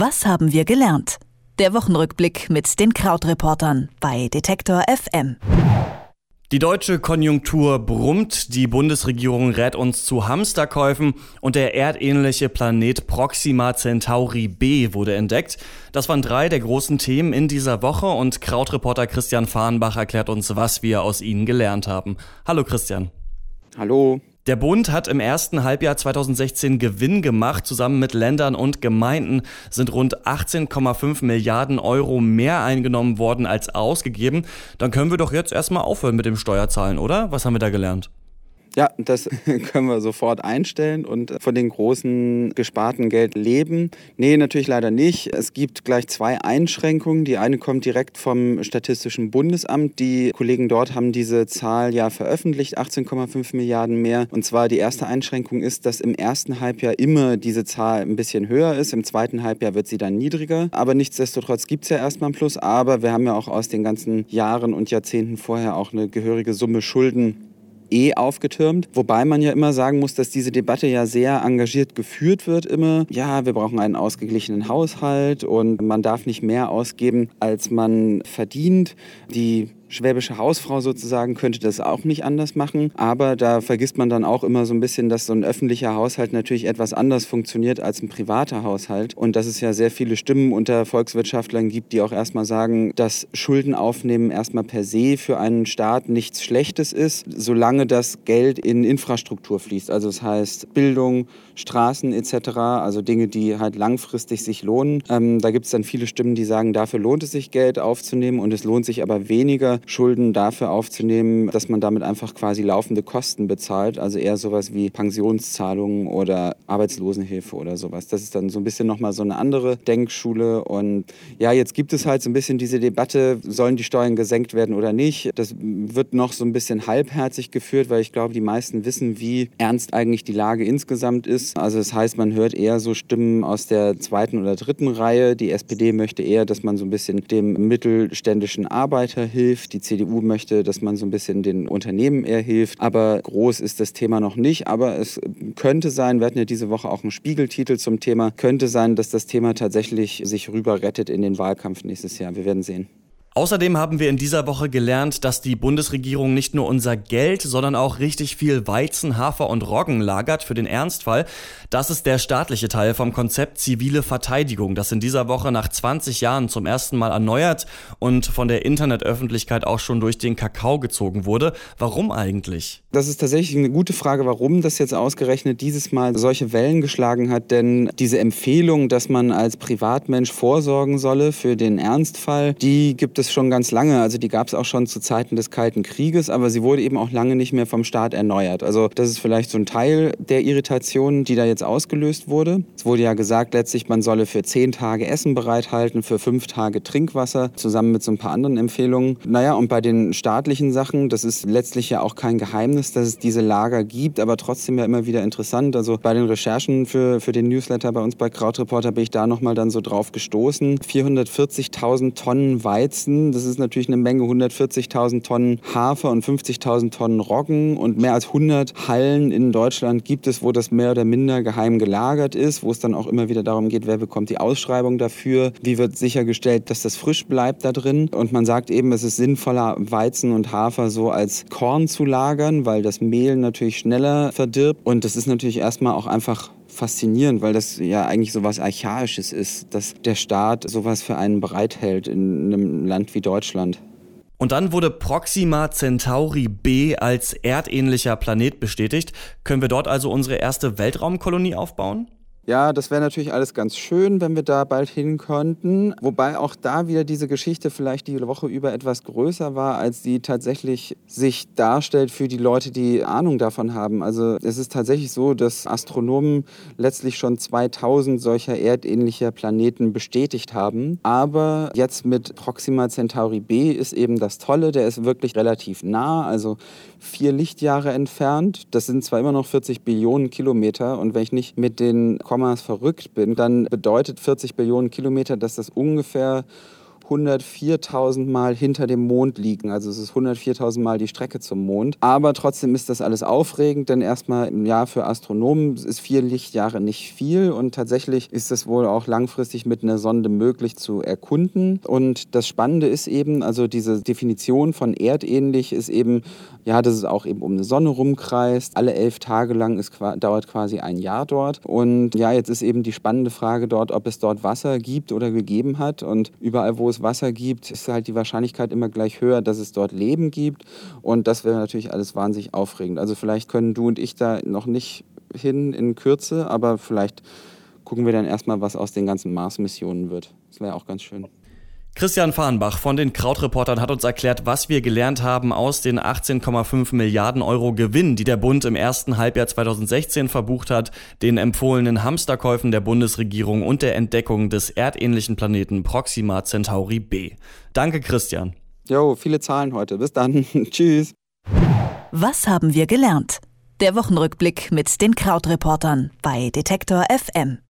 Was haben wir gelernt? Der Wochenrückblick mit den Krautreportern bei Detektor FM. Die deutsche Konjunktur brummt, die Bundesregierung rät uns zu Hamsterkäufen und der erdähnliche Planet Proxima Centauri B wurde entdeckt. Das waren drei der großen Themen in dieser Woche und Krautreporter Christian Fahrenbach erklärt uns, was wir aus ihnen gelernt haben. Hallo Christian. Hallo. Der Bund hat im ersten Halbjahr 2016 Gewinn gemacht. Zusammen mit Ländern und Gemeinden sind rund 18,5 Milliarden Euro mehr eingenommen worden als ausgegeben. Dann können wir doch jetzt erstmal aufhören mit dem Steuerzahlen, oder? Was haben wir da gelernt? Ja, das können wir sofort einstellen und von den großen gesparten Geld leben. Nee, natürlich leider nicht. Es gibt gleich zwei Einschränkungen. Die eine kommt direkt vom Statistischen Bundesamt. Die Kollegen dort haben diese Zahl ja veröffentlicht, 18,5 Milliarden mehr. Und zwar die erste Einschränkung ist, dass im ersten Halbjahr immer diese Zahl ein bisschen höher ist. Im zweiten Halbjahr wird sie dann niedriger. Aber nichtsdestotrotz gibt es ja erstmal einen Plus. Aber wir haben ja auch aus den ganzen Jahren und Jahrzehnten vorher auch eine gehörige Summe Schulden eh aufgetürmt. Wobei man ja immer sagen muss, dass diese Debatte ja sehr engagiert geführt wird immer. Ja, wir brauchen einen ausgeglichenen Haushalt und man darf nicht mehr ausgeben, als man verdient. Die schwäbische Hausfrau sozusagen könnte das auch nicht anders machen. Aber da vergisst man dann auch immer so ein bisschen, dass so ein öffentlicher Haushalt natürlich etwas anders funktioniert als ein privater Haushalt. Und dass es ja sehr viele Stimmen unter Volkswirtschaftlern gibt, die auch erstmal sagen, dass Schulden aufnehmen erstmal per se für einen Staat nichts Schlechtes ist, solange das Geld in Infrastruktur fließt. Also das heißt Bildung, Straßen etc., also Dinge, die halt langfristig sich lohnen. Ähm, da gibt es dann viele Stimmen, die sagen, dafür lohnt es sich Geld aufzunehmen und es lohnt sich aber weniger Schulden dafür aufzunehmen, dass man damit einfach quasi laufende Kosten bezahlt, also eher sowas wie Pensionszahlungen oder Arbeitslosenhilfe oder sowas. Das ist dann so ein bisschen nochmal so eine andere Denkschule und ja, jetzt gibt es halt so ein bisschen diese Debatte, sollen die Steuern gesenkt werden oder nicht. Das wird noch so ein bisschen halbherzig geführt, weil ich glaube, die meisten wissen, wie ernst eigentlich die Lage insgesamt ist. Also das heißt, man hört eher so Stimmen aus der zweiten oder dritten Reihe. Die SPD möchte eher, dass man so ein bisschen dem mittelständischen Arbeiter hilft. Die CDU möchte, dass man so ein bisschen den Unternehmen eher hilft. Aber groß ist das Thema noch nicht. Aber es könnte sein, wir hatten ja diese Woche auch einen Spiegeltitel zum Thema, könnte sein, dass das Thema tatsächlich sich rüber rettet in den Wahlkampf nächstes Jahr. Wir werden sehen. Außerdem haben wir in dieser Woche gelernt, dass die Bundesregierung nicht nur unser Geld, sondern auch richtig viel Weizen, Hafer und Roggen lagert für den Ernstfall. Das ist der staatliche Teil vom Konzept zivile Verteidigung, das in dieser Woche nach 20 Jahren zum ersten Mal erneuert und von der Internetöffentlichkeit auch schon durch den Kakao gezogen wurde. Warum eigentlich? Das ist tatsächlich eine gute Frage, warum das jetzt ausgerechnet dieses Mal solche Wellen geschlagen hat. Denn diese Empfehlung, dass man als Privatmensch vorsorgen solle für den Ernstfall, die gibt es schon ganz lange. Also die gab es auch schon zu Zeiten des Kalten Krieges, aber sie wurde eben auch lange nicht mehr vom Staat erneuert. Also das ist vielleicht so ein Teil der Irritation, die da jetzt ausgelöst wurde. Es wurde ja gesagt, letztlich man solle für zehn Tage Essen bereithalten, für fünf Tage Trinkwasser, zusammen mit so ein paar anderen Empfehlungen. Naja, und bei den staatlichen Sachen, das ist letztlich ja auch kein Geheimnis, dass es diese Lager gibt, aber trotzdem ja immer wieder interessant. Also bei den Recherchen für, für den Newsletter bei uns bei Krautreporter bin ich da nochmal dann so drauf gestoßen. 440.000 Tonnen Weizen das ist natürlich eine Menge, 140.000 Tonnen Hafer und 50.000 Tonnen Roggen und mehr als 100 Hallen in Deutschland gibt es, wo das mehr oder minder geheim gelagert ist, wo es dann auch immer wieder darum geht, wer bekommt die Ausschreibung dafür, wie wird sichergestellt, dass das frisch bleibt da drin. Und man sagt eben, es ist sinnvoller, Weizen und Hafer so als Korn zu lagern, weil das Mehl natürlich schneller verdirbt. Und das ist natürlich erstmal auch einfach faszinierend, weil das ja eigentlich so was Archaisches ist, dass der Staat sowas für einen bereithält in einem Land wie Deutschland. Und dann wurde Proxima Centauri B als erdähnlicher Planet bestätigt. Können wir dort also unsere erste Weltraumkolonie aufbauen? Ja, das wäre natürlich alles ganz schön, wenn wir da bald hin könnten. Wobei auch da wieder diese Geschichte vielleicht die Woche über etwas größer war, als sie tatsächlich sich darstellt für die Leute, die Ahnung davon haben. Also es ist tatsächlich so, dass Astronomen letztlich schon 2000 solcher erdähnlicher Planeten bestätigt haben. Aber jetzt mit Proxima Centauri B ist eben das Tolle, der ist wirklich relativ nah, also vier Lichtjahre entfernt. Das sind zwar immer noch 40 Billionen Kilometer und wenn ich nicht mit den verrückt bin, dann bedeutet 40 Billionen Kilometer, dass das ungefähr 104.000 Mal hinter dem Mond liegen. Also es ist 104.000 Mal die Strecke zum Mond. Aber trotzdem ist das alles aufregend, denn erstmal im Jahr für Astronomen ist vier Lichtjahre nicht viel und tatsächlich ist es wohl auch langfristig mit einer Sonde möglich zu erkunden. Und das Spannende ist eben, also diese Definition von erdähnlich ist eben, ja, dass es auch eben um eine Sonne rumkreist. Alle elf Tage lang ist, dauert quasi ein Jahr dort. Und ja, jetzt ist eben die spannende Frage dort, ob es dort Wasser gibt oder gegeben hat. Und überall, wo Wasser gibt, ist halt die Wahrscheinlichkeit immer gleich höher, dass es dort Leben gibt. Und das wäre natürlich alles wahnsinnig aufregend. Also vielleicht können du und ich da noch nicht hin in Kürze, aber vielleicht gucken wir dann erstmal, was aus den ganzen Mars-Missionen wird. Das wäre auch ganz schön. Christian Fahrenbach von den Krautreportern hat uns erklärt, was wir gelernt haben aus den 18,5 Milliarden Euro Gewinn, die der Bund im ersten Halbjahr 2016 verbucht hat, den empfohlenen Hamsterkäufen der Bundesregierung und der Entdeckung des erdähnlichen Planeten Proxima Centauri b. Danke, Christian. Jo, viele Zahlen heute. Bis dann. Tschüss. Was haben wir gelernt? Der Wochenrückblick mit den Krautreportern bei Detektor FM.